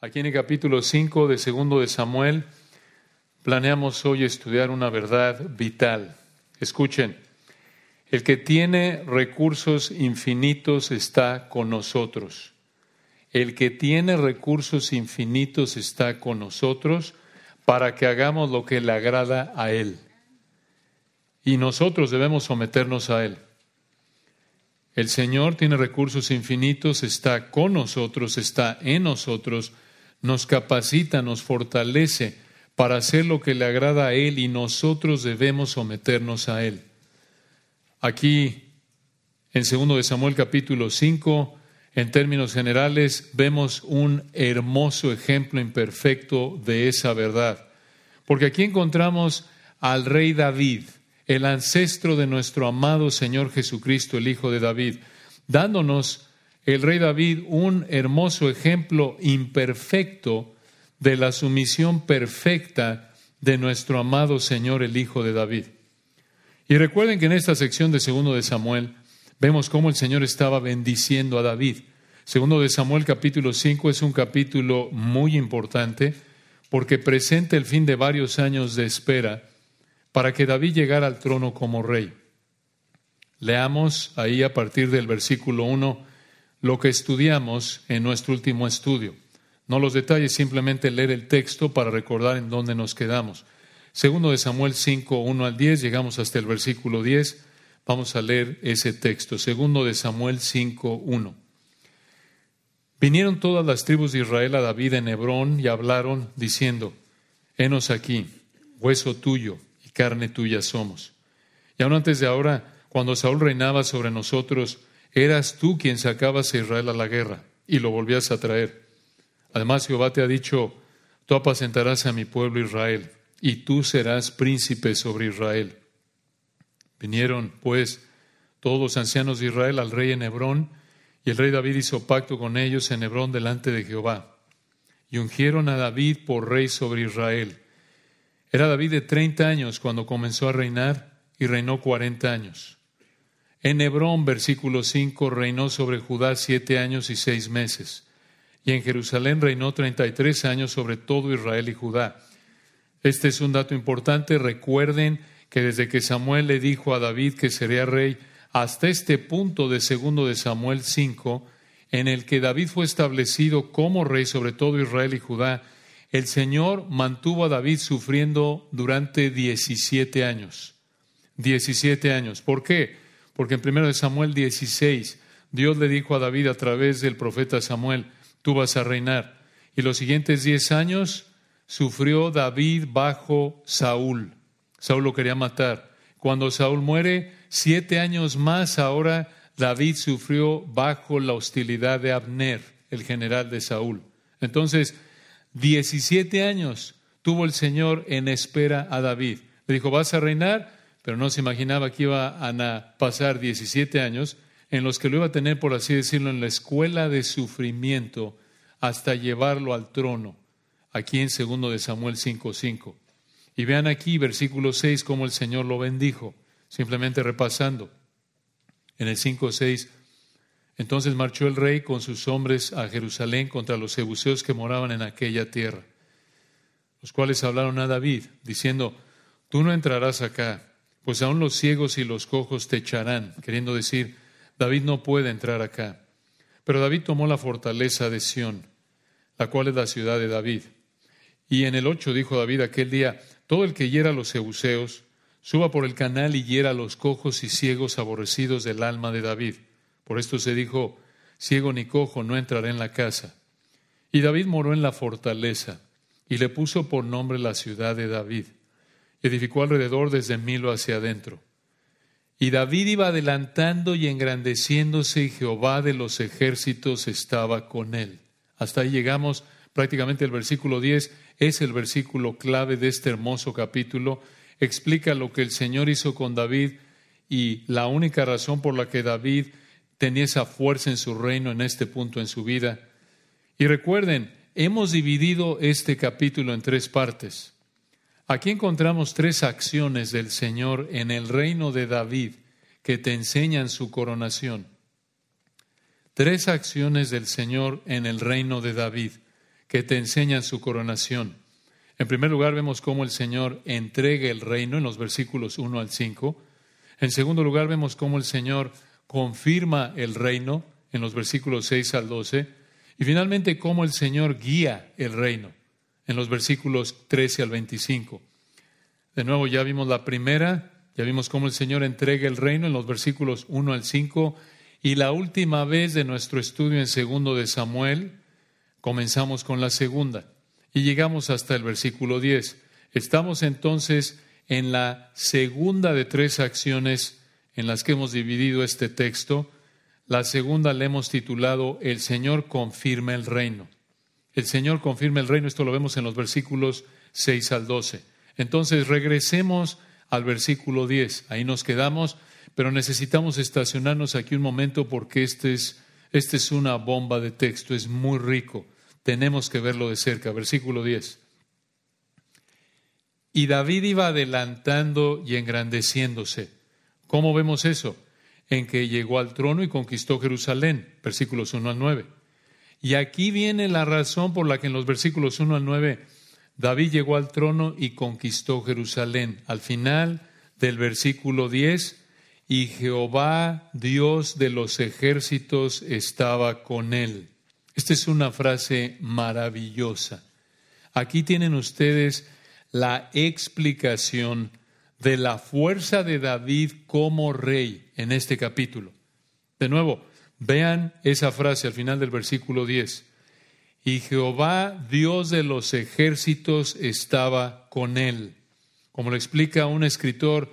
Aquí en el capítulo 5 de segundo de Samuel planeamos hoy estudiar una verdad vital. Escuchen, el que tiene recursos infinitos está con nosotros. El que tiene recursos infinitos está con nosotros para que hagamos lo que le agrada a Él. Y nosotros debemos someternos a Él. El Señor tiene recursos infinitos, está con nosotros, está en nosotros nos capacita, nos fortalece para hacer lo que le agrada a Él y nosotros debemos someternos a Él. Aquí, en 2 de Samuel capítulo 5, en términos generales, vemos un hermoso ejemplo imperfecto de esa verdad. Porque aquí encontramos al rey David, el ancestro de nuestro amado Señor Jesucristo, el Hijo de David, dándonos el rey David un hermoso ejemplo imperfecto de la sumisión perfecta de nuestro amado Señor, el Hijo de David. Y recuerden que en esta sección de Segundo de Samuel vemos cómo el Señor estaba bendiciendo a David. Segundo de Samuel capítulo 5 es un capítulo muy importante porque presenta el fin de varios años de espera para que David llegara al trono como rey. Leamos ahí a partir del versículo 1 lo que estudiamos en nuestro último estudio. No los detalles, simplemente leer el texto para recordar en dónde nos quedamos. Segundo de Samuel 5, 1 al 10, llegamos hasta el versículo 10. Vamos a leer ese texto. Segundo de Samuel 5, 1. Vinieron todas las tribus de Israel a David en Hebrón y hablaron, diciendo, Henos aquí, hueso tuyo y carne tuya somos. Y aún antes de ahora, cuando Saúl reinaba sobre nosotros, Eras tú quien sacabas a Israel a la guerra y lo volvías a traer. Además, Jehová te ha dicho, tú apacentarás a mi pueblo Israel y tú serás príncipe sobre Israel. Vinieron, pues, todos los ancianos de Israel al rey en Hebrón, y el rey David hizo pacto con ellos en Hebrón delante de Jehová. Y ungieron a David por rey sobre Israel. Era David de treinta años cuando comenzó a reinar y reinó cuarenta años. En Hebrón, versículo 5, reinó sobre Judá siete años y seis meses. Y en Jerusalén reinó treinta y tres años sobre todo Israel y Judá. Este es un dato importante. Recuerden que desde que Samuel le dijo a David que sería rey, hasta este punto de segundo de Samuel 5, en el que David fue establecido como rey sobre todo Israel y Judá, el Señor mantuvo a David sufriendo durante 17 años. 17 años. ¿Por qué? Porque en 1 Samuel 16, Dios le dijo a David a través del profeta Samuel, tú vas a reinar. Y los siguientes diez años sufrió David bajo Saúl. Saúl lo quería matar. Cuando Saúl muere, siete años más ahora David sufrió bajo la hostilidad de Abner, el general de Saúl. Entonces, 17 años tuvo el Señor en espera a David. Le dijo, vas a reinar, pero no se imaginaba que iba a pasar 17 años en los que lo iba a tener, por así decirlo, en la escuela de sufrimiento hasta llevarlo al trono, aquí en segundo de Samuel 5.5. Y vean aquí, versículo 6, cómo el Señor lo bendijo, simplemente repasando. En el 5.6, entonces marchó el rey con sus hombres a Jerusalén contra los jebuseos que moraban en aquella tierra, los cuales hablaron a David, diciendo, tú no entrarás acá pues aún los ciegos y los cojos te echarán, queriendo decir, David no puede entrar acá. Pero David tomó la fortaleza de Sión, la cual es la ciudad de David. Y en el ocho dijo David aquel día, todo el que hiera a los jebuseos, suba por el canal y hiera a los cojos y ciegos aborrecidos del alma de David. Por esto se dijo, ciego ni cojo no entrará en la casa. Y David moró en la fortaleza y le puso por nombre la ciudad de David edificó alrededor desde Milo hacia adentro. Y David iba adelantando y engrandeciéndose y Jehová de los ejércitos estaba con él. Hasta ahí llegamos, prácticamente el versículo 10 es el versículo clave de este hermoso capítulo. Explica lo que el Señor hizo con David y la única razón por la que David tenía esa fuerza en su reino en este punto en su vida. Y recuerden, hemos dividido este capítulo en tres partes. Aquí encontramos tres acciones del Señor en el reino de David que te enseñan su coronación. Tres acciones del Señor en el reino de David que te enseñan su coronación. En primer lugar, vemos cómo el Señor entrega el reino en los versículos 1 al 5. En segundo lugar, vemos cómo el Señor confirma el reino en los versículos 6 al 12. Y finalmente, cómo el Señor guía el reino en los versículos 13 al 25. De nuevo, ya vimos la primera, ya vimos cómo el Señor entrega el reino en los versículos 1 al 5. Y la última vez de nuestro estudio en segundo de Samuel, comenzamos con la segunda y llegamos hasta el versículo 10. Estamos entonces en la segunda de tres acciones en las que hemos dividido este texto. La segunda le hemos titulado El Señor confirma el reino. El Señor confirma el reino, esto lo vemos en los versículos 6 al 12. Entonces regresemos al versículo 10, ahí nos quedamos, pero necesitamos estacionarnos aquí un momento porque este es, este es una bomba de texto, es muy rico tenemos que verlo de cerca. Versículo 10. Y David iba adelantando y engrandeciéndose. ¿Cómo vemos eso? En que llegó al trono y conquistó Jerusalén. Versículos 1 al 9. Y aquí viene la razón por la que en los versículos 1 al 9 David llegó al trono y conquistó Jerusalén. Al final del versículo 10, y Jehová, Dios de los ejércitos, estaba con él. Esta es una frase maravillosa. Aquí tienen ustedes la explicación de la fuerza de David como rey en este capítulo. De nuevo, vean esa frase al final del versículo 10. Y Jehová, Dios de los ejércitos, estaba con él. Como lo explica un escritor,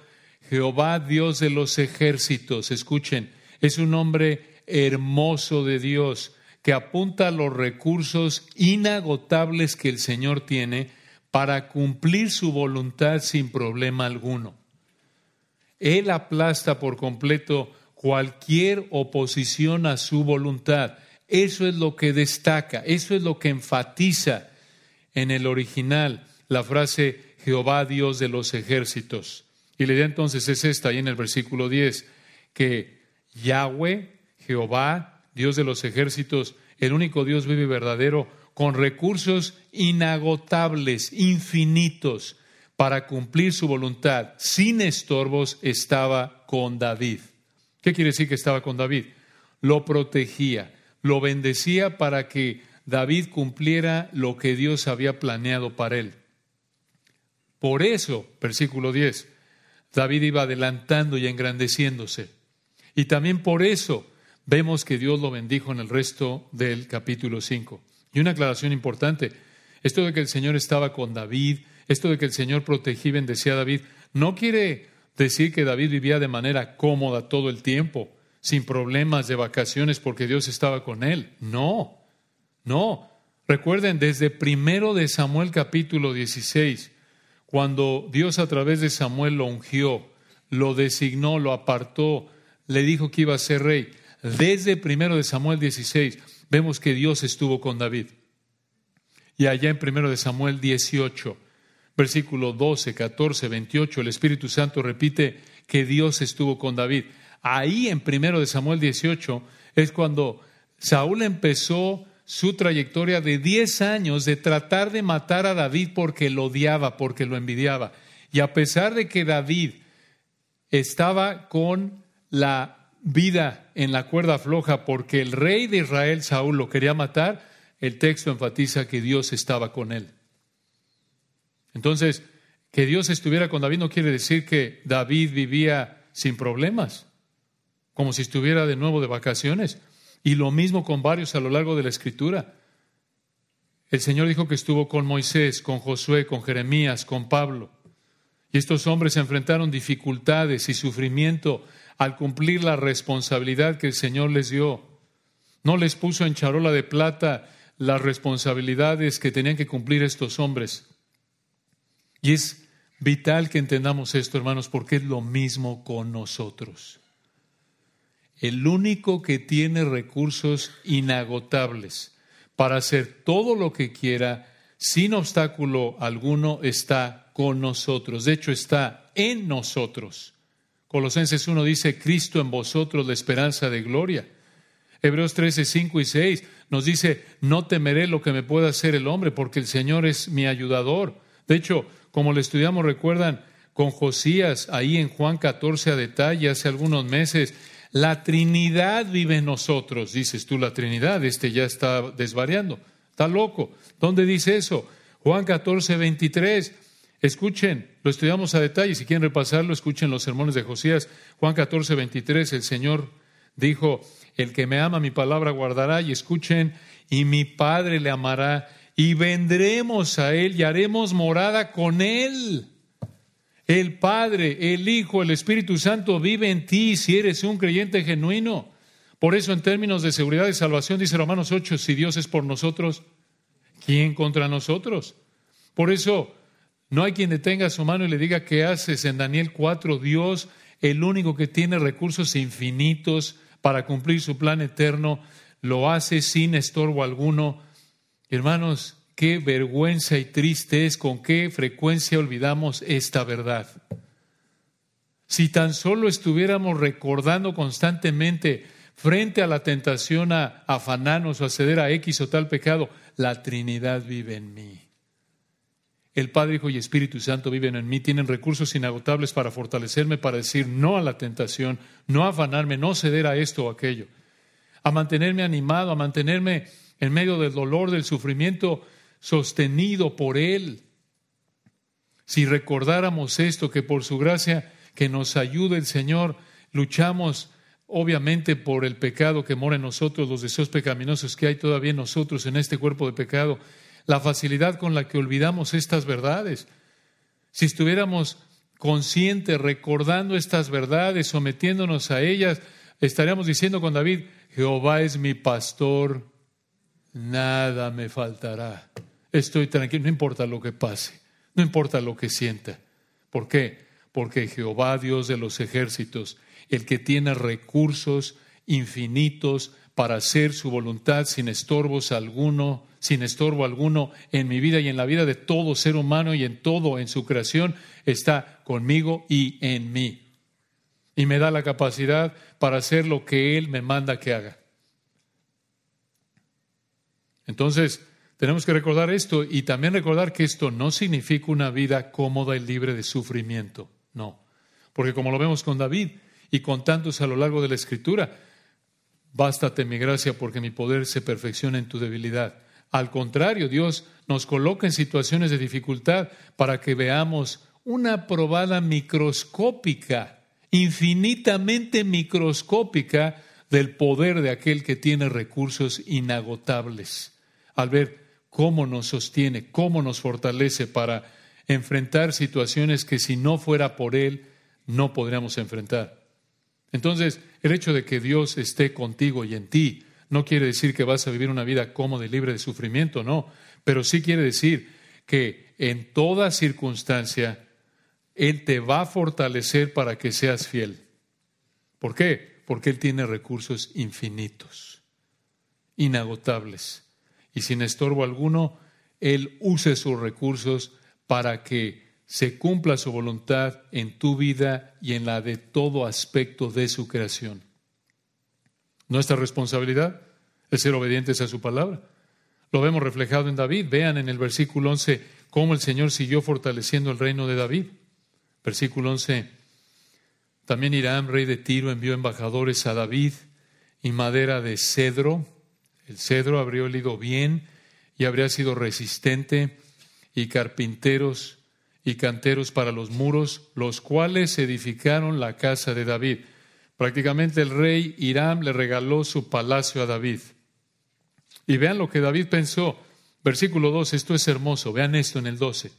Jehová, Dios de los ejércitos, escuchen, es un nombre hermoso de Dios que apunta a los recursos inagotables que el Señor tiene para cumplir su voluntad sin problema alguno. Él aplasta por completo cualquier oposición a su voluntad. Eso es lo que destaca, eso es lo que enfatiza en el original la frase Jehová Dios de los ejércitos. Y la idea entonces es esta, ahí en el versículo 10, que Yahweh, Jehová, Dios de los ejércitos, el único Dios vivo y verdadero, con recursos inagotables, infinitos, para cumplir su voluntad, sin estorbos, estaba con David. ¿Qué quiere decir que estaba con David? Lo protegía, lo bendecía para que David cumpliera lo que Dios había planeado para él. Por eso, versículo 10, David iba adelantando y engrandeciéndose. Y también por eso vemos que Dios lo bendijo en el resto del capítulo 5. Y una aclaración importante, esto de que el Señor estaba con David, esto de que el Señor protegía y bendecía a David, no quiere decir que David vivía de manera cómoda todo el tiempo, sin problemas de vacaciones porque Dios estaba con él. No, no. Recuerden, desde primero de Samuel capítulo 16, cuando Dios a través de Samuel lo ungió, lo designó, lo apartó, le dijo que iba a ser rey, desde primero de Samuel 16 vemos que Dios estuvo con David. Y allá en primero de Samuel 18, versículo 12, 14, 28, el Espíritu Santo repite que Dios estuvo con David. Ahí en primero de Samuel 18 es cuando Saúl empezó su trayectoria de 10 años de tratar de matar a David porque lo odiaba, porque lo envidiaba. Y a pesar de que David estaba con la vida en la cuerda floja porque el rey de Israel, Saúl, lo quería matar, el texto enfatiza que Dios estaba con él. Entonces, que Dios estuviera con David no quiere decir que David vivía sin problemas, como si estuviera de nuevo de vacaciones. Y lo mismo con varios a lo largo de la escritura. El Señor dijo que estuvo con Moisés, con Josué, con Jeremías, con Pablo. Y estos hombres enfrentaron dificultades y sufrimiento al cumplir la responsabilidad que el Señor les dio. No les puso en charola de plata las responsabilidades que tenían que cumplir estos hombres. Y es vital que entendamos esto, hermanos, porque es lo mismo con nosotros. El único que tiene recursos inagotables para hacer todo lo que quiera sin obstáculo alguno está con nosotros. De hecho, está en nosotros. Colosenses 1 dice, Cristo en vosotros la esperanza de gloria. Hebreos 13, 5 y 6 nos dice, no temeré lo que me pueda hacer el hombre, porque el Señor es mi ayudador. De hecho, como le estudiamos, recuerdan, con Josías, ahí en Juan 14 a detalle, hace algunos meses, la Trinidad vive en nosotros. Dices tú, la Trinidad, este ya está desvariando, está loco. ¿Dónde dice eso? Juan 14, 23. Escuchen, lo estudiamos a detalle. Si quieren repasarlo, escuchen los sermones de Josías. Juan 14, 23, el Señor dijo, el que me ama mi palabra guardará y escuchen, y mi Padre le amará y vendremos a Él y haremos morada con Él. El Padre, el Hijo, el Espíritu Santo vive en ti si eres un creyente genuino. Por eso en términos de seguridad y salvación dice Romanos 8, si Dios es por nosotros, ¿quién contra nosotros? Por eso no hay quien detenga su mano y le diga qué haces en Daniel 4, Dios, el único que tiene recursos infinitos para cumplir su plan eterno, lo hace sin estorbo alguno Hermanos, qué vergüenza y triste es con qué frecuencia olvidamos esta verdad. Si tan solo estuviéramos recordando constantemente frente a la tentación a afanarnos o a ceder a X o tal pecado, la Trinidad vive en mí. El Padre, Hijo y Espíritu Santo viven en mí, tienen recursos inagotables para fortalecerme, para decir no a la tentación, no afanarme, no ceder a esto o aquello, a mantenerme animado, a mantenerme en medio del dolor, del sufrimiento, sostenido por Él. Si recordáramos esto, que por su gracia que nos ayude el Señor, luchamos obviamente por el pecado que mora en nosotros, los deseos pecaminosos que hay todavía en nosotros en este cuerpo de pecado, la facilidad con la que olvidamos estas verdades. Si estuviéramos conscientes, recordando estas verdades, sometiéndonos a ellas, estaríamos diciendo con David, Jehová es mi pastor, nada me faltará. Estoy tranquilo, no importa lo que pase, no importa lo que sienta. ¿Por qué? Porque Jehová, Dios de los ejércitos, el que tiene recursos infinitos para hacer su voluntad sin estorbos alguno, sin estorbo alguno en mi vida y en la vida de todo ser humano y en todo en su creación, está conmigo y en mí. Y me da la capacidad para hacer lo que Él me manda que haga. Entonces, tenemos que recordar esto y también recordar que esto no significa una vida cómoda y libre de sufrimiento, no. Porque como lo vemos con David y con tantos a lo largo de la Escritura, bástate mi gracia porque mi poder se perfecciona en tu debilidad. Al contrario, Dios nos coloca en situaciones de dificultad para que veamos una probada microscópica, infinitamente microscópica, del poder de aquel que tiene recursos inagotables al ver cómo nos sostiene, cómo nos fortalece para enfrentar situaciones que si no fuera por Él no podríamos enfrentar. Entonces, el hecho de que Dios esté contigo y en ti no quiere decir que vas a vivir una vida cómoda y libre de sufrimiento, no, pero sí quiere decir que en toda circunstancia Él te va a fortalecer para que seas fiel. ¿Por qué? Porque Él tiene recursos infinitos, inagotables y sin estorbo alguno, Él use sus recursos para que se cumpla su voluntad en tu vida y en la de todo aspecto de su creación. Nuestra responsabilidad es ser obedientes a su palabra. Lo vemos reflejado en David. Vean en el versículo 11 cómo el Señor siguió fortaleciendo el reino de David. Versículo 11. También Irán, rey de Tiro, envió embajadores a David y madera de cedro el cedro habría olido bien y habría sido resistente, y carpinteros y canteros para los muros, los cuales edificaron la casa de David. Prácticamente el rey Hiram le regaló su palacio a David. Y vean lo que David pensó. Versículo 12, esto es hermoso, vean esto en el 12.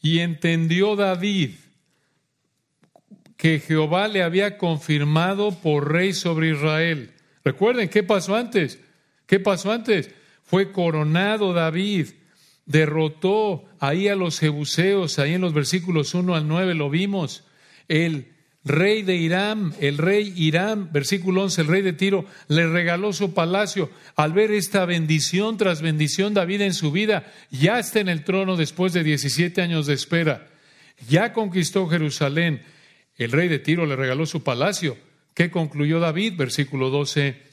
Y entendió David que Jehová le había confirmado por rey sobre Israel. Recuerden qué pasó antes. ¿Qué pasó antes? Fue coronado David, derrotó ahí a los jebuseos, ahí en los versículos 1 al 9 lo vimos. El rey de Irán, el rey Irán, versículo 11, el rey de Tiro, le regaló su palacio. Al ver esta bendición tras bendición David en su vida, ya está en el trono después de 17 años de espera. Ya conquistó Jerusalén. El rey de Tiro le regaló su palacio. ¿Qué concluyó David? Versículo 12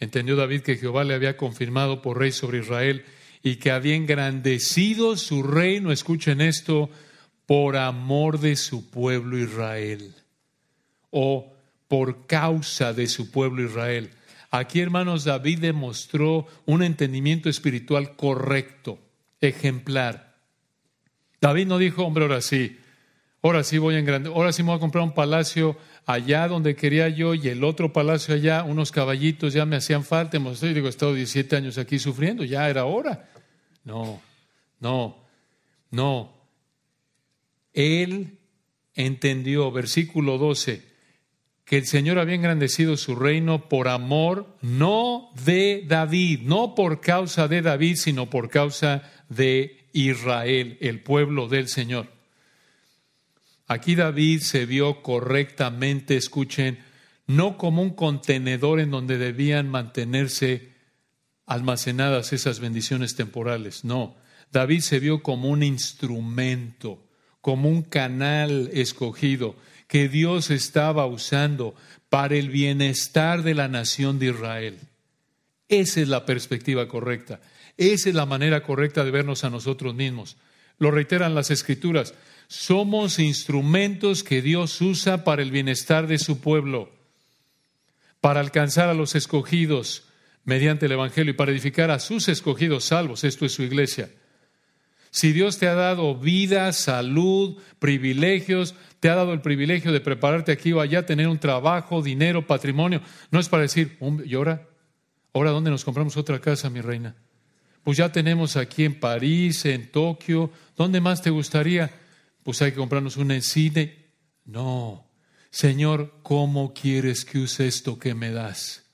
Entendió David que Jehová le había confirmado por rey sobre Israel y que había engrandecido su reino, escuchen esto, por amor de su pueblo Israel o por causa de su pueblo Israel. Aquí, hermanos, David demostró un entendimiento espiritual correcto, ejemplar. David no dijo, hombre, ahora sí, ahora sí voy a engrandecer, ahora sí me voy a comprar un palacio allá donde quería yo y el otro palacio allá, unos caballitos ya me hacían falta. Yo digo, he estado 17 años aquí sufriendo, ya era hora. No, no, no. Él entendió, versículo 12, que el Señor había engrandecido su reino por amor, no de David, no por causa de David, sino por causa de Israel, el pueblo del Señor. Aquí David se vio correctamente, escuchen, no como un contenedor en donde debían mantenerse almacenadas esas bendiciones temporales, no. David se vio como un instrumento, como un canal escogido que Dios estaba usando para el bienestar de la nación de Israel. Esa es la perspectiva correcta. Esa es la manera correcta de vernos a nosotros mismos. Lo reiteran las escrituras. Somos instrumentos que Dios usa para el bienestar de su pueblo, para alcanzar a los escogidos mediante el Evangelio y para edificar a sus escogidos salvos. Esto es su iglesia. Si Dios te ha dado vida, salud, privilegios, te ha dado el privilegio de prepararte aquí o allá, tener un trabajo, dinero, patrimonio, no es para decir, ¿y ahora? ¿Ahora dónde nos compramos otra casa, mi reina? Pues ya tenemos aquí en París, en Tokio, ¿dónde más te gustaría? Pues hay que comprarnos un cine. No, Señor, ¿cómo quieres que use esto que me das?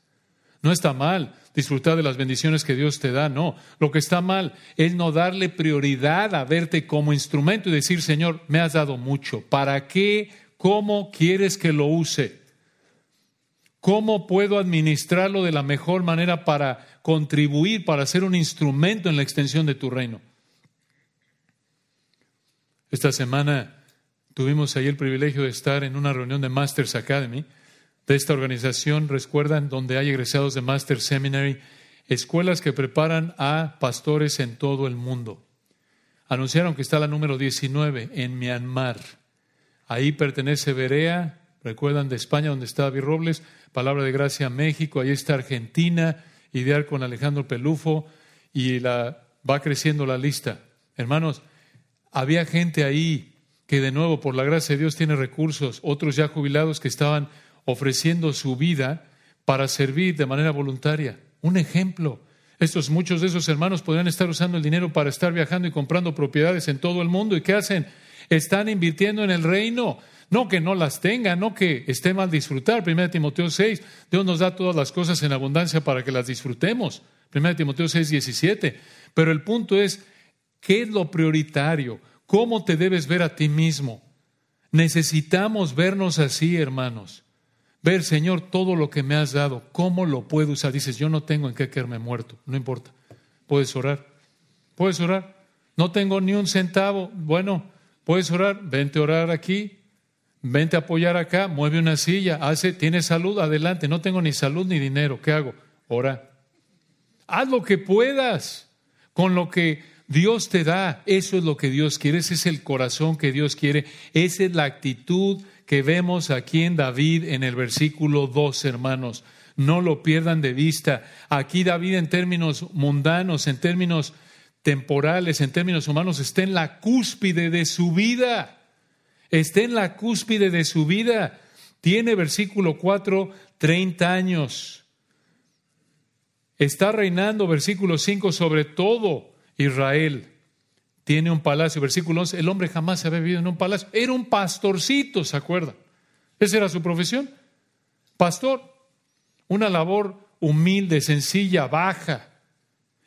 No está mal disfrutar de las bendiciones que Dios te da, no. Lo que está mal es no darle prioridad a verte como instrumento y decir, Señor, me has dado mucho. ¿Para qué? ¿Cómo quieres que lo use? ¿Cómo puedo administrarlo de la mejor manera para contribuir, para ser un instrumento en la extensión de tu reino? Esta semana tuvimos ahí el privilegio de estar en una reunión de Masters Academy, de esta organización, recuerdan, donde hay egresados de Master Seminary, escuelas que preparan a pastores en todo el mundo. Anunciaron que está la número 19 en Myanmar. Ahí pertenece Berea, recuerdan de España, donde está David Robles, Palabra de Gracia México, ahí está Argentina, Idear con Alejandro Pelufo, y la, va creciendo la lista. Hermanos, había gente ahí que de nuevo, por la gracia de Dios, tiene recursos, otros ya jubilados que estaban ofreciendo su vida para servir de manera voluntaria. Un ejemplo. Estos, muchos de esos hermanos podrían estar usando el dinero para estar viajando y comprando propiedades en todo el mundo. ¿Y qué hacen? Están invirtiendo en el reino. No que no las tengan, no que esté mal disfrutar. 1 Timoteo 6, Dios nos da todas las cosas en abundancia para que las disfrutemos. 1 Timoteo 6, 17. Pero el punto es, ¿Qué es lo prioritario? ¿Cómo te debes ver a ti mismo? Necesitamos vernos así, hermanos. Ver, Señor, todo lo que me has dado, ¿cómo lo puedo usar? Dices, yo no tengo en qué quedarme muerto, no importa. Puedes orar. Puedes orar. No tengo ni un centavo. Bueno, puedes orar. Vente a orar aquí. Vente a apoyar acá. Mueve una silla. Hace, tienes salud, adelante. No tengo ni salud ni dinero. ¿Qué hago? Ora. Haz lo que puedas con lo que Dios te da, eso es lo que Dios quiere, ese es el corazón que Dios quiere, esa es la actitud que vemos aquí en David en el versículo 2, hermanos. No lo pierdan de vista. Aquí David en términos mundanos, en términos temporales, en términos humanos, está en la cúspide de su vida. Está en la cúspide de su vida. Tiene versículo 4, 30 años. Está reinando, versículo 5, sobre todo Israel tiene un palacio. Versículo 11, el hombre jamás se había vivido en un palacio. Era un pastorcito, ¿se acuerdan? Esa era su profesión. Pastor. Una labor humilde, sencilla, baja.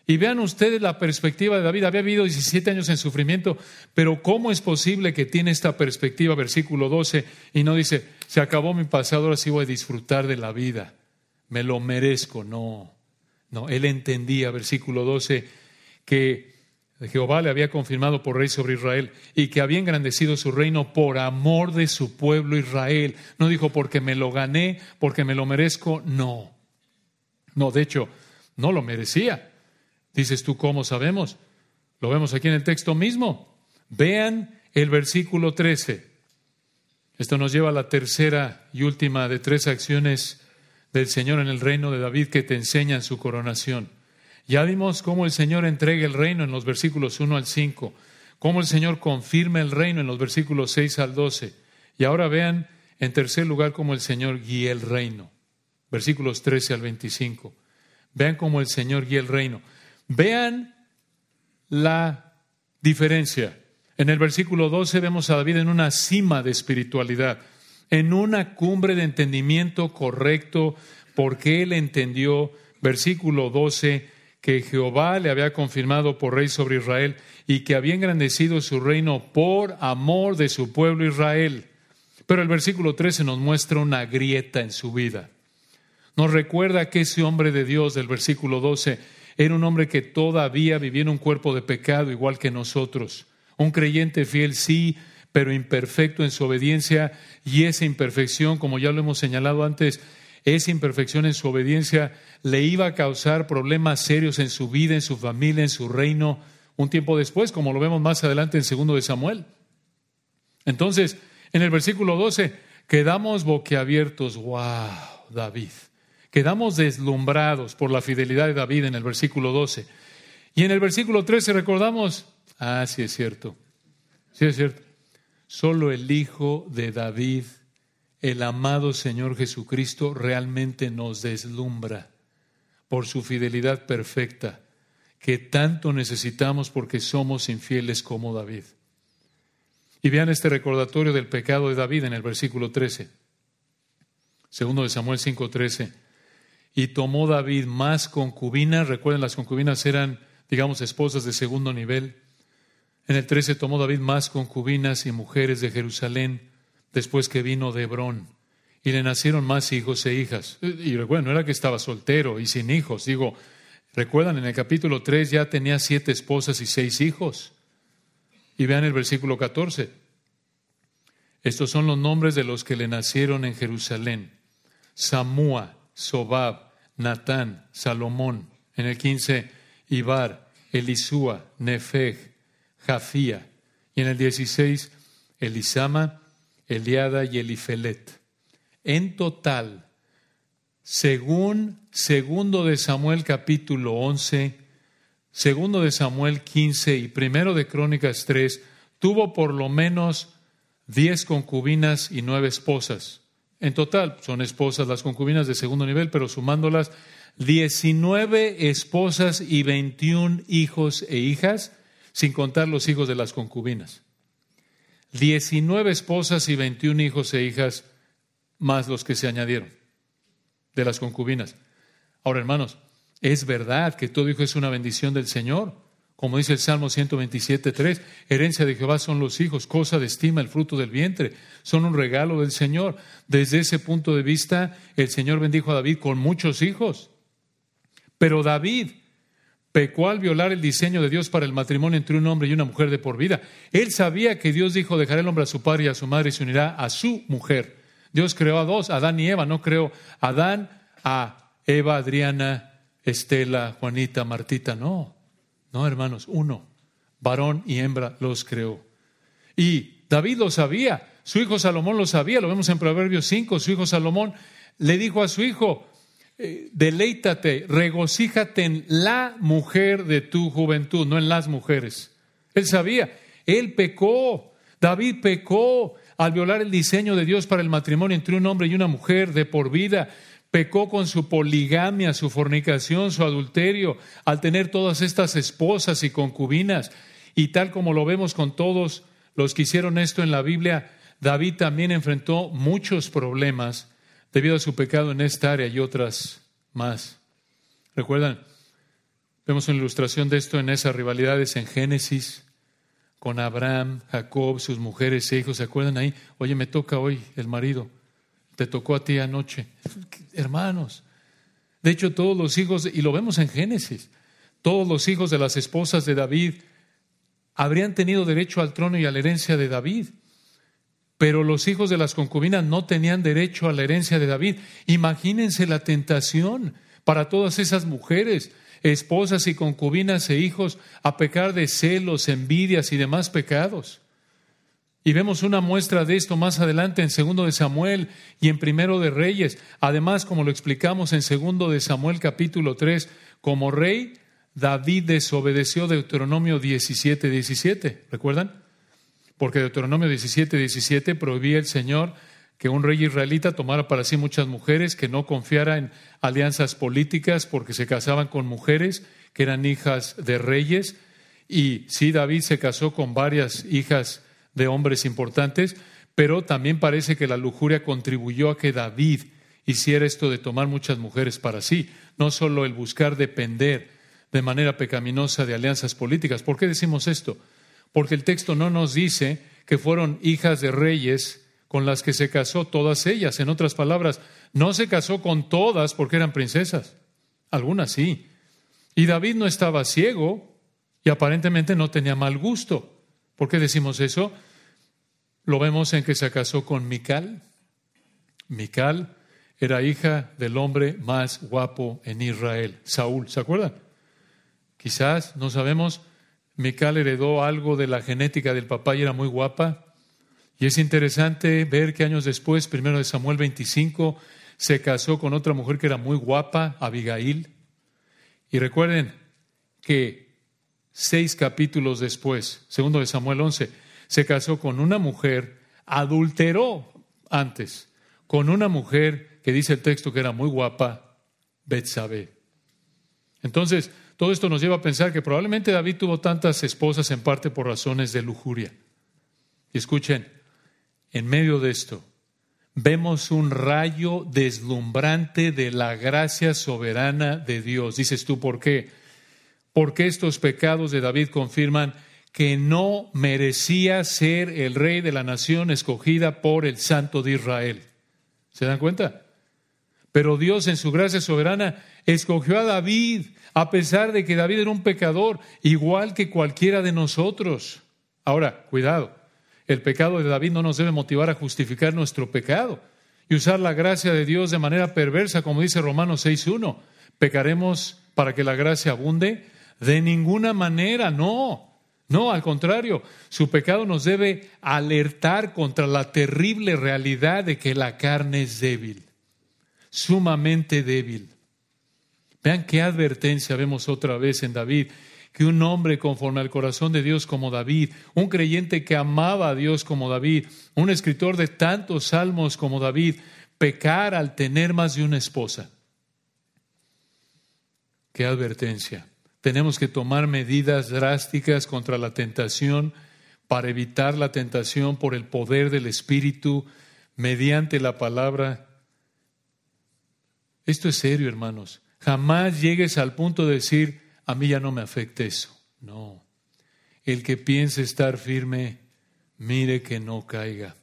Y vean ustedes la perspectiva de David. Había vivido 17 años en sufrimiento, pero ¿cómo es posible que tiene esta perspectiva? Versículo 12, y no dice, se acabó mi pasado, ahora sí voy a disfrutar de la vida. Me lo merezco. No, no, él entendía, versículo 12, que Jehová le había confirmado por rey sobre Israel y que había engrandecido su reino por amor de su pueblo Israel. No dijo porque me lo gané, porque me lo merezco, no. No, de hecho, no lo merecía. Dices tú, ¿cómo sabemos? Lo vemos aquí en el texto mismo. Vean el versículo 13. Esto nos lleva a la tercera y última de tres acciones del Señor en el reino de David que te enseñan su coronación. Ya vimos cómo el Señor entrega el reino en los versículos 1 al 5, cómo el Señor confirma el reino en los versículos 6 al 12. Y ahora vean en tercer lugar cómo el Señor guía el reino, versículos 13 al 25. Vean cómo el Señor guía el reino. Vean la diferencia. En el versículo 12 vemos a David en una cima de espiritualidad, en una cumbre de entendimiento correcto, porque él entendió, versículo 12, que Jehová le había confirmado por rey sobre Israel y que había engrandecido su reino por amor de su pueblo Israel. Pero el versículo 13 nos muestra una grieta en su vida. Nos recuerda que ese hombre de Dios del versículo 12 era un hombre que todavía vivía en un cuerpo de pecado igual que nosotros. Un creyente fiel, sí, pero imperfecto en su obediencia y esa imperfección, como ya lo hemos señalado antes, esa imperfección en su obediencia le iba a causar problemas serios en su vida, en su familia, en su reino, un tiempo después, como lo vemos más adelante en segundo de Samuel. Entonces, en el versículo 12, quedamos boquiabiertos, wow, David. Quedamos deslumbrados por la fidelidad de David en el versículo 12. Y en el versículo 13 recordamos, Ah, sí es cierto. Sí es cierto. Solo el Hijo de David, el amado Señor Jesucristo, realmente nos deslumbra por su fidelidad perfecta, que tanto necesitamos porque somos infieles como David. Y vean este recordatorio del pecado de David en el versículo 13. Segundo de Samuel 5:13. Y tomó David más concubinas, recuerden las concubinas eran, digamos, esposas de segundo nivel, en el 13 tomó David más concubinas y mujeres de Jerusalén después que vino de Hebrón. Y le nacieron más hijos e hijas. Y recuerden, no era que estaba soltero y sin hijos. Digo, recuerdan, en el capítulo 3 ya tenía siete esposas y seis hijos. Y vean el versículo 14. Estos son los nombres de los que le nacieron en Jerusalén. Samúa, Sobab, Natán, Salomón. En el 15, Ibar, Elisúa, Nefeg, Jafía. Y en el 16, Elisama, Eliada y Elifelet. En total, según segundo de Samuel capítulo 11, segundo de Samuel 15 y primero de Crónicas 3, tuvo por lo menos diez concubinas y nueve esposas. En total, son esposas las concubinas de segundo nivel, pero sumándolas, 19 esposas y 21 hijos e hijas, sin contar los hijos de las concubinas. Diecinueve esposas y veintiún hijos e hijas, más los que se añadieron de las concubinas. Ahora, hermanos, es verdad que todo hijo es una bendición del Señor. Como dice el Salmo 127, 3, herencia de Jehová son los hijos, cosa de estima el fruto del vientre, son un regalo del Señor. Desde ese punto de vista, el Señor bendijo a David con muchos hijos. Pero David pecó al violar el diseño de Dios para el matrimonio entre un hombre y una mujer de por vida. Él sabía que Dios dijo, dejará el hombre a su padre y a su madre y se unirá a su mujer. Dios creó a dos, Adán y Eva, no creó Adán a Eva, Adriana, Estela, Juanita, Martita, no. No, hermanos, uno, varón y hembra los creó. Y David lo sabía, su hijo Salomón lo sabía, lo vemos en Proverbios 5, su hijo Salomón le dijo a su hijo, eh, deleítate, regocíjate en la mujer de tu juventud, no en las mujeres. Él sabía, él pecó, David pecó al violar el diseño de Dios para el matrimonio entre un hombre y una mujer de por vida. Pecó con su poligamia, su fornicación, su adulterio, al tener todas estas esposas y concubinas. Y tal como lo vemos con todos los que hicieron esto en la Biblia, David también enfrentó muchos problemas debido a su pecado en esta área y otras más. ¿Recuerdan? Vemos una ilustración de esto en esas rivalidades en Génesis con Abraham, Jacob, sus mujeres e hijos. ¿Se acuerdan ahí? Oye, me toca hoy el marido. Te tocó a ti anoche. Hermanos. De hecho, todos los hijos, y lo vemos en Génesis, todos los hijos de las esposas de David habrían tenido derecho al trono y a la herencia de David. Pero los hijos de las concubinas no tenían derecho a la herencia de David. Imagínense la tentación para todas esas mujeres, esposas y concubinas e hijos, a pecar de celos, envidias y demás pecados. Y vemos una muestra de esto más adelante en segundo de Samuel y en primero de Reyes. Además, como lo explicamos en segundo de Samuel capítulo 3, como rey, David desobedeció Deuteronomio 17, 17. ¿Recuerdan? Porque Deuteronomio 17, 17 prohibía el Señor que un rey israelita tomara para sí muchas mujeres, que no confiara en alianzas políticas porque se casaban con mujeres que eran hijas de reyes. Y sí, David se casó con varias hijas de hombres importantes, pero también parece que la lujuria contribuyó a que David hiciera esto de tomar muchas mujeres para sí, no solo el buscar depender de manera pecaminosa de alianzas políticas. ¿Por qué decimos esto? Porque el texto no nos dice que fueron hijas de reyes con las que se casó todas ellas. En otras palabras, no se casó con todas porque eran princesas. Algunas sí. Y David no estaba ciego y aparentemente no tenía mal gusto. ¿Por qué decimos eso? Lo vemos en que se casó con Mical. Mical era hija del hombre más guapo en Israel, Saúl. ¿Se acuerdan? Quizás, no sabemos, Mical heredó algo de la genética del papá y era muy guapa. Y es interesante ver que años después, primero de Samuel 25, se casó con otra mujer que era muy guapa, Abigail. Y recuerden que seis capítulos después, segundo de Samuel 11, se casó con una mujer, adulteró antes, con una mujer que dice el texto que era muy guapa, Betsabé. Entonces, todo esto nos lleva a pensar que probablemente David tuvo tantas esposas en parte por razones de lujuria. Y escuchen, en medio de esto, vemos un rayo deslumbrante de la gracia soberana de Dios. Dices tú, ¿por qué? Porque estos pecados de David confirman que no merecía ser el rey de la nación escogida por el Santo de Israel. ¿Se dan cuenta? Pero Dios en su gracia soberana escogió a David, a pesar de que David era un pecador, igual que cualquiera de nosotros. Ahora, cuidado, el pecado de David no nos debe motivar a justificar nuestro pecado y usar la gracia de Dios de manera perversa, como dice Romanos 6.1. ¿Pecaremos para que la gracia abunde? De ninguna manera, no. No, al contrario, su pecado nos debe alertar contra la terrible realidad de que la carne es débil, sumamente débil. Vean qué advertencia vemos otra vez en David que un hombre conforme al corazón de Dios como David, un creyente que amaba a Dios como David, un escritor de tantos salmos como David, pecar al tener más de una esposa. Qué advertencia. Tenemos que tomar medidas drásticas contra la tentación para evitar la tentación por el poder del Espíritu mediante la palabra. Esto es serio, hermanos. Jamás llegues al punto de decir, a mí ya no me afecta eso. No. El que piense estar firme, mire que no caiga.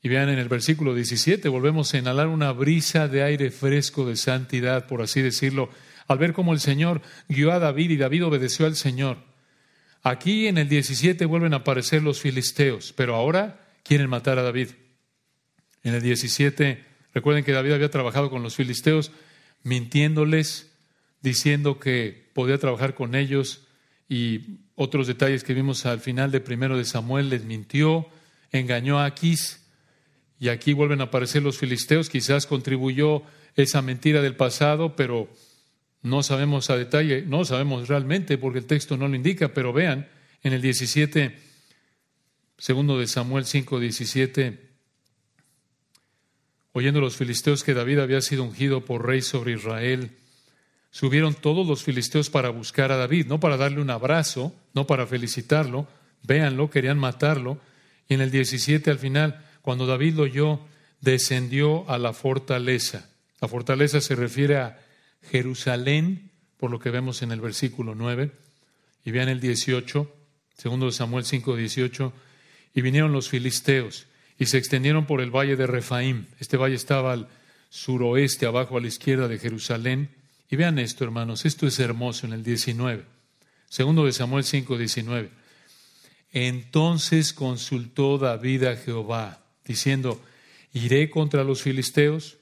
Y vean en el versículo 17, volvemos a inhalar una brisa de aire fresco de santidad, por así decirlo, al ver cómo el Señor guió a David y David obedeció al Señor. Aquí en el 17 vuelven a aparecer los filisteos, pero ahora quieren matar a David. En el 17, recuerden que David había trabajado con los filisteos, mintiéndoles, diciendo que podía trabajar con ellos y otros detalles que vimos al final de primero de Samuel, les mintió, engañó a Aquís y aquí vuelven a aparecer los filisteos, quizás contribuyó esa mentira del pasado, pero no sabemos a detalle, no sabemos realmente porque el texto no lo indica, pero vean en el 17, segundo de Samuel 5, 17, oyendo los filisteos que David había sido ungido por rey sobre Israel, subieron todos los filisteos para buscar a David, no para darle un abrazo, no para felicitarlo, véanlo, querían matarlo. Y en el 17 al final, cuando David lo oyó, descendió a la fortaleza. La fortaleza se refiere a Jerusalén, por lo que vemos en el versículo 9. Y vean el 18, segundo de Samuel 5, 18. Y vinieron los filisteos y se extendieron por el valle de Refaim. Este valle estaba al suroeste, abajo a la izquierda de Jerusalén y vean esto, hermanos, esto es hermoso en el 19. Segundo de Samuel 5, 19. Entonces consultó David a Jehová, diciendo, ¿iré contra los filisteos?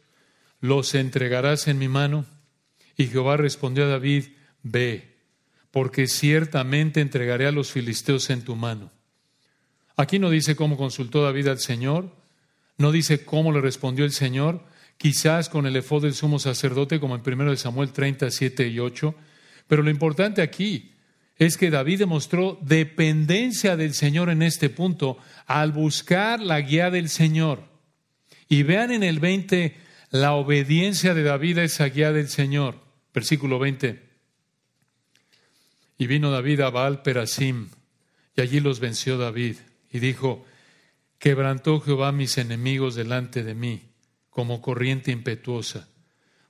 ¿los entregarás en mi mano? Y Jehová respondió a David, ve, porque ciertamente entregaré a los filisteos en tu mano. Aquí no dice cómo consultó David al Señor, no dice cómo le respondió el Señor, quizás con el efod del sumo sacerdote, como en 1 Samuel 37 y 8, pero lo importante aquí es que David demostró dependencia del Señor en este punto al buscar la guía del Señor. Y vean en el 20 la obediencia de David a esa guía del Señor. Versículo 20. Y vino David a Baal Perasim, y allí los venció David, y dijo, Quebrantó Jehová mis enemigos delante de mí, como corriente impetuosa.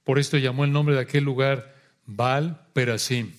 Por esto llamó el nombre de aquel lugar Baal Perasim.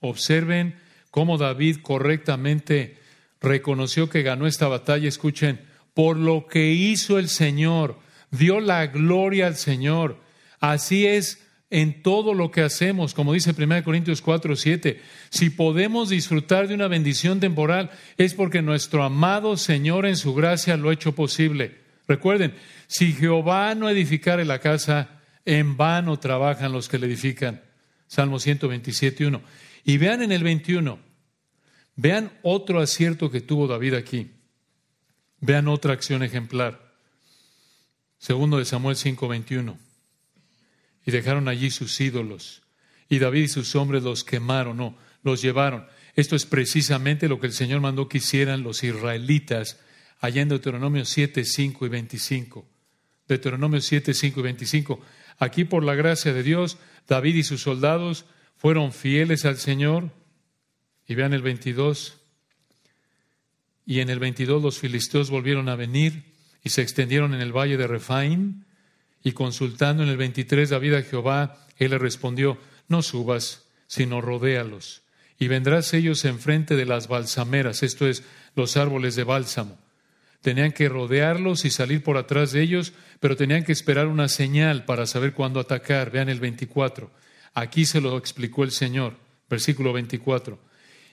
Observen cómo David correctamente reconoció que ganó esta batalla. Escuchen, por lo que hizo el Señor, dio la gloria al Señor. Así es en todo lo que hacemos, como dice 1 Corintios 4, 7. Si podemos disfrutar de una bendición temporal, es porque nuestro amado Señor en su gracia lo ha hecho posible. Recuerden, si Jehová no edificare la casa, en vano trabajan los que le edifican. Salmo 127, 1. Y vean en el 21, vean otro acierto que tuvo David aquí. Vean otra acción ejemplar. Segundo de Samuel 5, 21 y dejaron allí sus ídolos. Y David y sus hombres los quemaron, no, los llevaron. Esto es precisamente lo que el Señor mandó que hicieran los israelitas allá en Deuteronomio 7, 5 y 25. Deuteronomio 7, 5 y 25. Aquí por la gracia de Dios, David y sus soldados fueron fieles al Señor. Y vean el 22. Y en el 22 los filisteos volvieron a venir y se extendieron en el valle de Refaim y consultando en el 23 David a Jehová, él le respondió, no subas, sino rodéalos. Y vendrás ellos enfrente de las balsameras, esto es, los árboles de bálsamo. Tenían que rodearlos y salir por atrás de ellos, pero tenían que esperar una señal para saber cuándo atacar. Vean el 24. Aquí se lo explicó el Señor, versículo 24.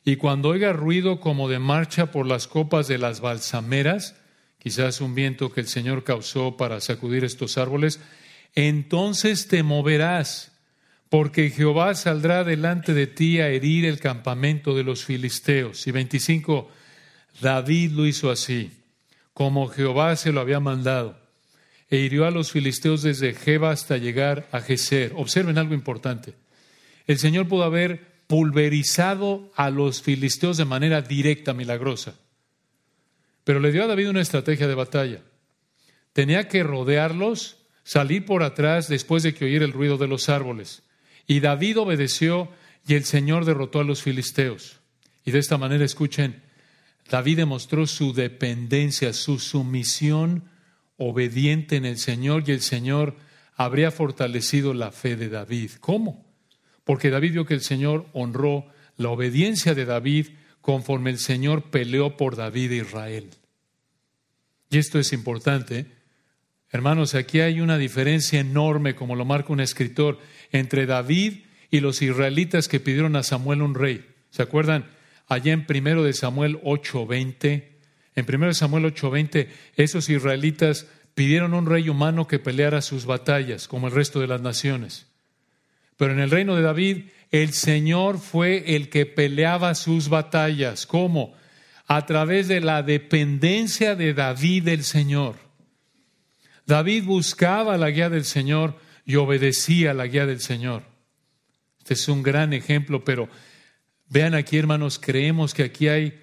Y cuando oiga ruido como de marcha por las copas de las balsameras, quizás un viento que el Señor causó para sacudir estos árboles, entonces te moverás, porque Jehová saldrá delante de ti a herir el campamento de los filisteos. Y 25, David lo hizo así, como Jehová se lo había mandado, e hirió a los filisteos desde Jeba hasta llegar a Geser. Observen algo importante. El Señor pudo haber pulverizado a los filisteos de manera directa, milagrosa. Pero le dio a David una estrategia de batalla. Tenía que rodearlos, salir por atrás después de que oyera el ruido de los árboles. Y David obedeció y el Señor derrotó a los filisteos. Y de esta manera, escuchen, David demostró su dependencia, su sumisión obediente en el Señor y el Señor habría fortalecido la fe de David. ¿Cómo? Porque David vio que el Señor honró la obediencia de David conforme el Señor peleó por David e Israel. Y esto es importante. Hermanos, aquí hay una diferencia enorme, como lo marca un escritor, entre David y los israelitas que pidieron a Samuel un rey. ¿Se acuerdan? Allá en primero de Samuel 8:20, en primero de Samuel 8:20, esos israelitas pidieron un rey humano que peleara sus batallas, como el resto de las naciones. Pero en el reino de David, el Señor fue el que peleaba sus batallas. ¿Cómo? A través de la dependencia de David del Señor. David buscaba la guía del Señor y obedecía la guía del Señor. Este es un gran ejemplo, pero vean aquí, hermanos, creemos que aquí hay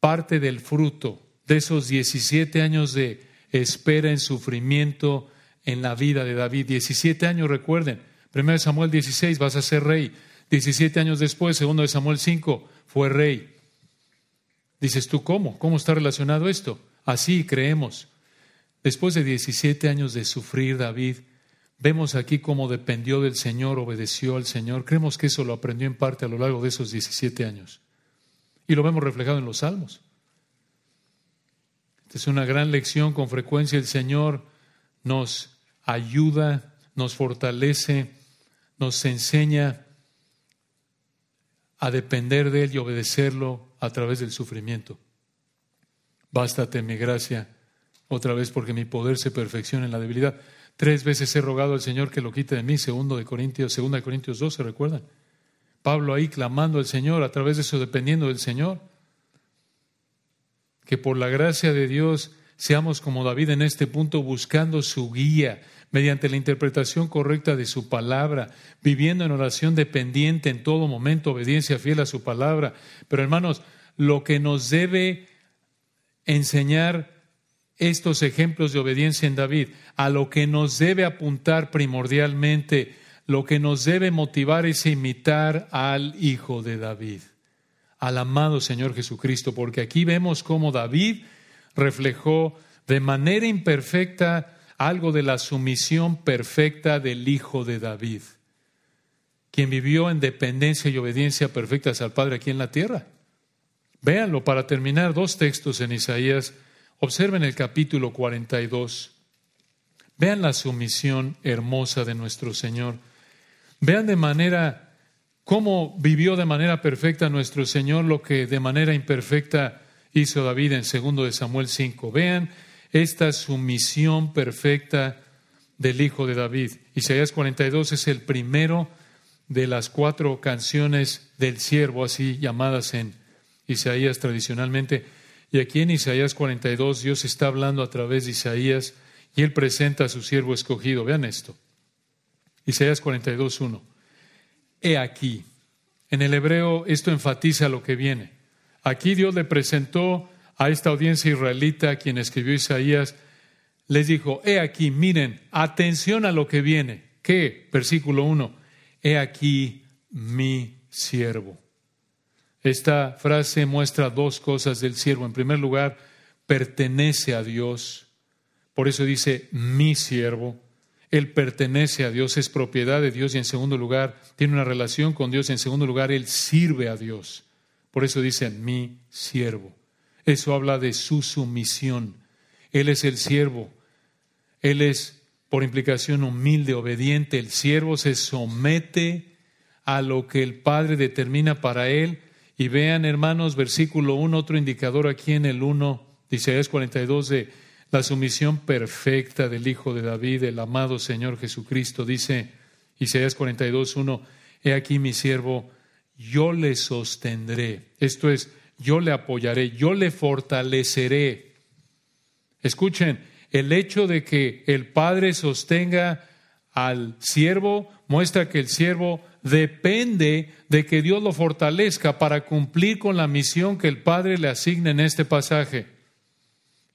parte del fruto de esos 17 años de espera en sufrimiento en la vida de David. 17 años, recuerden. 1 Samuel 16, vas a ser rey. 17 años después, segundo de Samuel 5, fue rey. Dices tú, ¿cómo? ¿Cómo está relacionado esto? Así creemos. Después de 17 años de sufrir David, vemos aquí cómo dependió del Señor, obedeció al Señor. Creemos que eso lo aprendió en parte a lo largo de esos 17 años. Y lo vemos reflejado en los salmos. Es una gran lección. Con frecuencia el Señor nos ayuda, nos fortalece, nos enseña a depender de Él y obedecerlo a través del sufrimiento. Bástate mi gracia otra vez porque mi poder se perfecciona en la debilidad. Tres veces he rogado al Señor que lo quite de mí, segundo de Corintios, segunda de Corintios 12, ¿recuerdan? Pablo ahí clamando al Señor, a través de eso dependiendo del Señor. Que por la gracia de Dios seamos como David en este punto, buscando su guía mediante la interpretación correcta de su palabra, viviendo en oración dependiente en todo momento, obediencia fiel a su palabra. Pero hermanos, lo que nos debe enseñar estos ejemplos de obediencia en David, a lo que nos debe apuntar primordialmente, lo que nos debe motivar es imitar al Hijo de David, al amado Señor Jesucristo, porque aquí vemos cómo David reflejó de manera imperfecta algo de la sumisión perfecta del Hijo de David, quien vivió en dependencia y obediencia perfectas al Padre aquí en la tierra. Véanlo para terminar, dos textos en Isaías. Observen el capítulo 42. Vean la sumisión hermosa de nuestro Señor. Vean de manera cómo vivió de manera perfecta nuestro Señor lo que de manera imperfecta hizo David en segundo de Samuel 5. Vean esta sumisión perfecta del Hijo de David. Isaías 42 es el primero de las cuatro canciones del siervo, así llamadas en Isaías tradicionalmente. Y aquí en Isaías 42 Dios está hablando a través de Isaías y él presenta a su siervo escogido. Vean esto. Isaías 42, 1. He aquí. En el hebreo esto enfatiza lo que viene. Aquí Dios le presentó a esta audiencia israelita, quien escribió Isaías, les dijo, he aquí, miren, atención a lo que viene. ¿Qué? Versículo 1, he aquí mi siervo. Esta frase muestra dos cosas del siervo. En primer lugar, pertenece a Dios. Por eso dice mi siervo. Él pertenece a Dios, es propiedad de Dios y en segundo lugar, tiene una relación con Dios. En segundo lugar, Él sirve a Dios. Por eso dice mi siervo. Eso habla de su sumisión. Él es el siervo. Él es, por implicación, humilde, obediente. El siervo se somete a lo que el Padre determina para él. Y vean, hermanos, versículo 1, otro indicador aquí en el 1, Isaías 42, de la sumisión perfecta del Hijo de David, el amado Señor Jesucristo. Dice Isaías 42, 1, He aquí mi siervo, yo le sostendré. Esto es, yo le apoyaré, yo le fortaleceré. Escuchen, el hecho de que el Padre sostenga al siervo muestra que el siervo depende de que Dios lo fortalezca para cumplir con la misión que el Padre le asigna en este pasaje.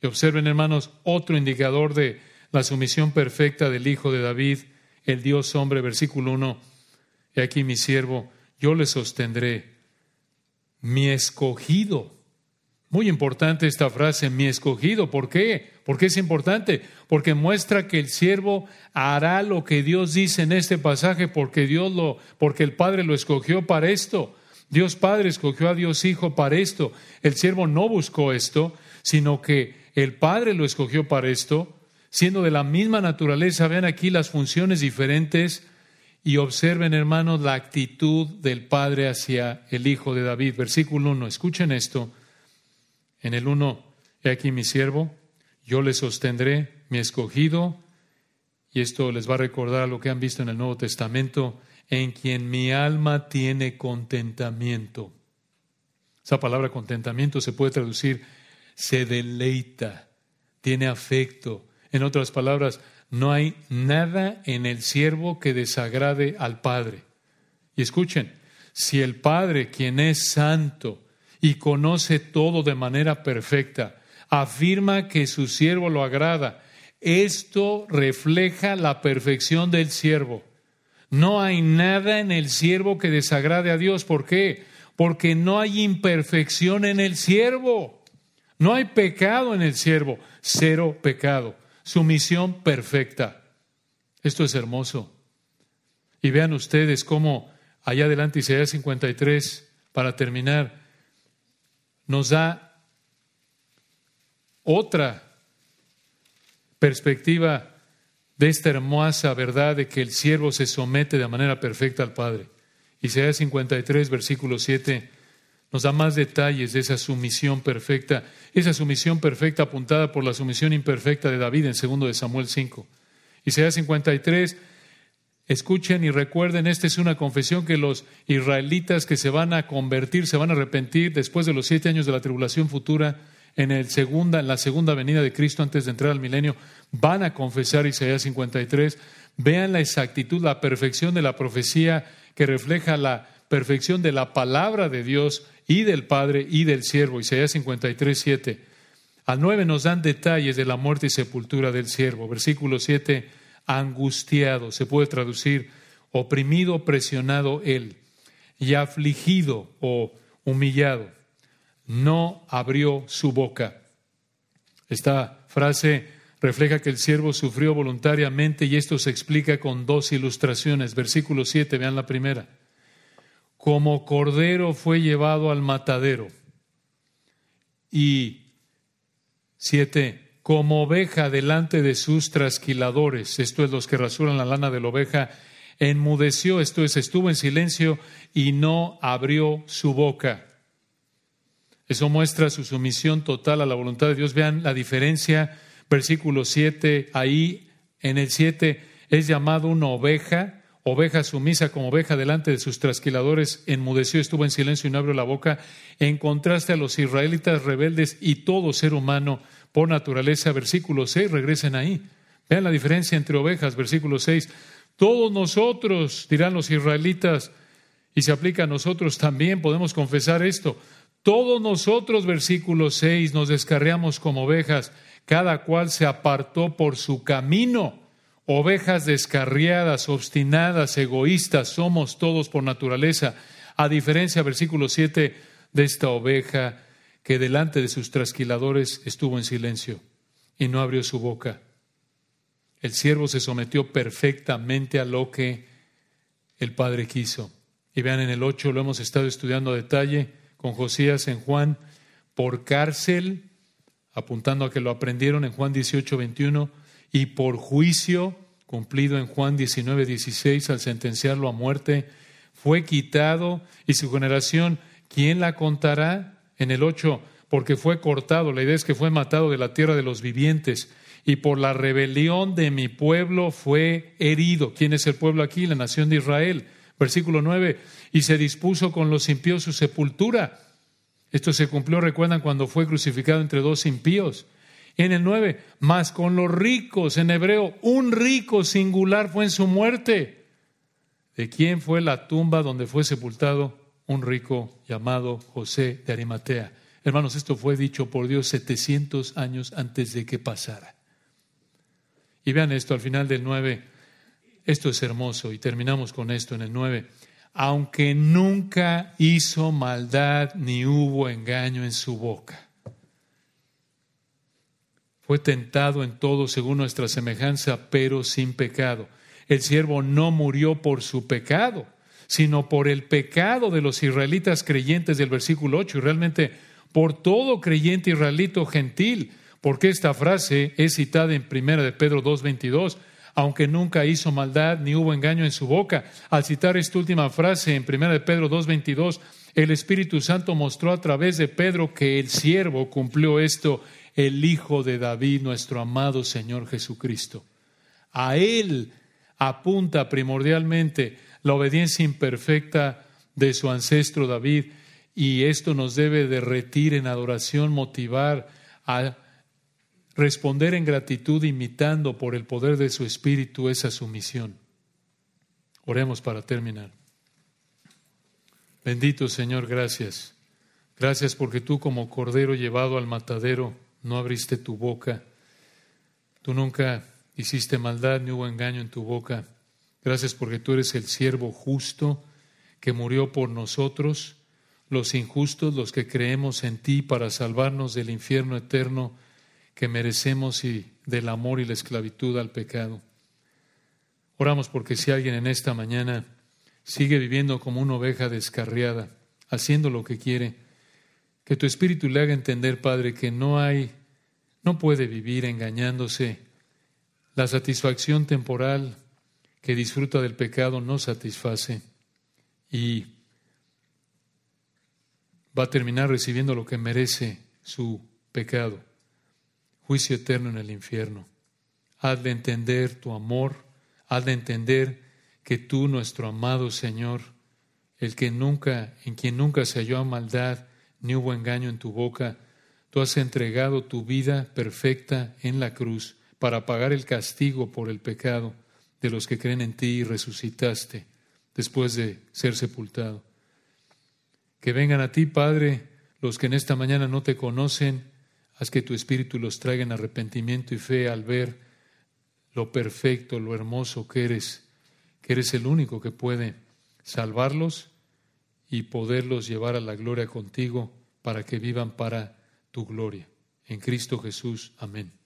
Y observen, hermanos, otro indicador de la sumisión perfecta del Hijo de David, el Dios hombre, versículo 1. He aquí mi siervo, yo le sostendré mi escogido. Muy importante esta frase, mi escogido. ¿Por qué? ¿Por qué es importante? Porque muestra que el siervo hará lo que Dios dice en este pasaje porque Dios lo porque el Padre lo escogió para esto. Dios Padre escogió a Dios Hijo para esto. El siervo no buscó esto, sino que el Padre lo escogió para esto, siendo de la misma naturaleza. Vean aquí las funciones diferentes y observen, hermanos, la actitud del Padre hacia el Hijo de David. Versículo 1, escuchen esto. En el 1, he aquí mi siervo, yo le sostendré, mi escogido, y esto les va a recordar lo que han visto en el Nuevo Testamento, en quien mi alma tiene contentamiento. Esa palabra contentamiento se puede traducir se deleita, tiene afecto. En otras palabras, no hay nada en el siervo que desagrade al Padre. Y escuchen, si el Padre, quien es santo y conoce todo de manera perfecta, afirma que su siervo lo agrada, esto refleja la perfección del siervo. No hay nada en el siervo que desagrade a Dios. ¿Por qué? Porque no hay imperfección en el siervo. No hay pecado en el siervo. Cero pecado sumisión perfecta. Esto es hermoso. Y vean ustedes cómo allá adelante Isaías 53, para terminar, nos da otra perspectiva de esta hermosa verdad de que el siervo se somete de manera perfecta al Padre. Isaías 53, versículo 7 nos da más detalles de esa sumisión perfecta, esa sumisión perfecta apuntada por la sumisión imperfecta de David en segundo de Samuel 5. Isaías 53, escuchen y recuerden, esta es una confesión que los israelitas que se van a convertir, se van a arrepentir después de los siete años de la tribulación futura, en, el segunda, en la segunda venida de Cristo antes de entrar al milenio, van a confesar Isaías 53. Vean la exactitud, la perfección de la profecía que refleja la perfección de la palabra de Dios y del Padre y del siervo. Isaías 53, 7. Al 9 nos dan detalles de la muerte y sepultura del siervo. Versículo 7, angustiado, se puede traducir oprimido, presionado él, y afligido o humillado no abrió su boca. Esta frase refleja que el siervo sufrió voluntariamente y esto se explica con dos ilustraciones. Versículo 7, vean la primera. Como cordero fue llevado al matadero. Y siete, como oveja delante de sus trasquiladores, esto es los que rasuran la lana de la oveja, enmudeció, esto es, estuvo en silencio y no abrió su boca. Eso muestra su sumisión total a la voluntad de Dios. Vean la diferencia. Versículo 7, ahí en el 7 es llamado una oveja, oveja sumisa como oveja delante de sus trasquiladores, enmudeció, estuvo en silencio y no abrió la boca, en contraste a los israelitas rebeldes y todo ser humano por naturaleza. Versículo 6, regresen ahí. Vean la diferencia entre ovejas, versículo 6. Todos nosotros, dirán los israelitas, y se aplica a nosotros también, podemos confesar esto. Todos nosotros, versículo 6, nos descarriamos como ovejas, cada cual se apartó por su camino. Ovejas descarriadas, obstinadas, egoístas, somos todos por naturaleza, a diferencia, versículo 7, de esta oveja que delante de sus trasquiladores estuvo en silencio y no abrió su boca. El siervo se sometió perfectamente a lo que el Padre quiso. Y vean en el 8, lo hemos estado estudiando a detalle con Josías en Juan por cárcel, apuntando a que lo aprendieron en Juan 18, 21, y por juicio, cumplido en Juan 19, 16, al sentenciarlo a muerte, fue quitado y su generación, ¿quién la contará? En el 8, porque fue cortado, la idea es que fue matado de la tierra de los vivientes y por la rebelión de mi pueblo fue herido. ¿Quién es el pueblo aquí? La nación de Israel. Versículo 9, y se dispuso con los impíos su sepultura. Esto se cumplió, recuerdan, cuando fue crucificado entre dos impíos. En el 9, más con los ricos, en hebreo, un rico singular fue en su muerte. ¿De quién fue la tumba donde fue sepultado un rico llamado José de Arimatea? Hermanos, esto fue dicho por Dios 700 años antes de que pasara. Y vean esto al final del 9, esto es hermoso y terminamos con esto en el 9. Aunque nunca hizo maldad ni hubo engaño en su boca. Fue tentado en todo según nuestra semejanza, pero sin pecado. El siervo no murió por su pecado, sino por el pecado de los israelitas creyentes del versículo 8 y realmente por todo creyente israelito gentil, porque esta frase es citada en 1 de Pedro 2.22 aunque nunca hizo maldad ni hubo engaño en su boca. Al citar esta última frase en 1 de Pedro 2.22, el Espíritu Santo mostró a través de Pedro que el siervo cumplió esto, el Hijo de David, nuestro amado Señor Jesucristo. A Él apunta primordialmente la obediencia imperfecta de su ancestro David y esto nos debe derretir en adoración, motivar a responder en gratitud imitando por el poder de su Espíritu esa sumisión. Oremos para terminar. Bendito Señor, gracias. Gracias porque tú como cordero llevado al matadero no abriste tu boca. Tú nunca hiciste maldad ni hubo engaño en tu boca. Gracias porque tú eres el siervo justo que murió por nosotros, los injustos, los que creemos en ti para salvarnos del infierno eterno que merecemos y del amor y la esclavitud al pecado. Oramos porque si alguien en esta mañana sigue viviendo como una oveja descarriada, haciendo lo que quiere, que tu espíritu le haga entender, Padre, que no hay, no puede vivir engañándose. La satisfacción temporal que disfruta del pecado no satisface y va a terminar recibiendo lo que merece su pecado juicio eterno en el infierno. haz de entender tu amor, haz de entender que tú, nuestro amado Señor, el que nunca, en quien nunca se halló maldad, ni hubo engaño en tu boca, tú has entregado tu vida perfecta en la cruz para pagar el castigo por el pecado de los que creen en ti y resucitaste después de ser sepultado. Que vengan a ti, Padre, los que en esta mañana no te conocen, haz que tu Espíritu los traiga en arrepentimiento y fe al ver lo perfecto, lo hermoso que eres, que eres el único que puede salvarlos y poderlos llevar a la gloria contigo para que vivan para tu gloria. En Cristo Jesús. Amén.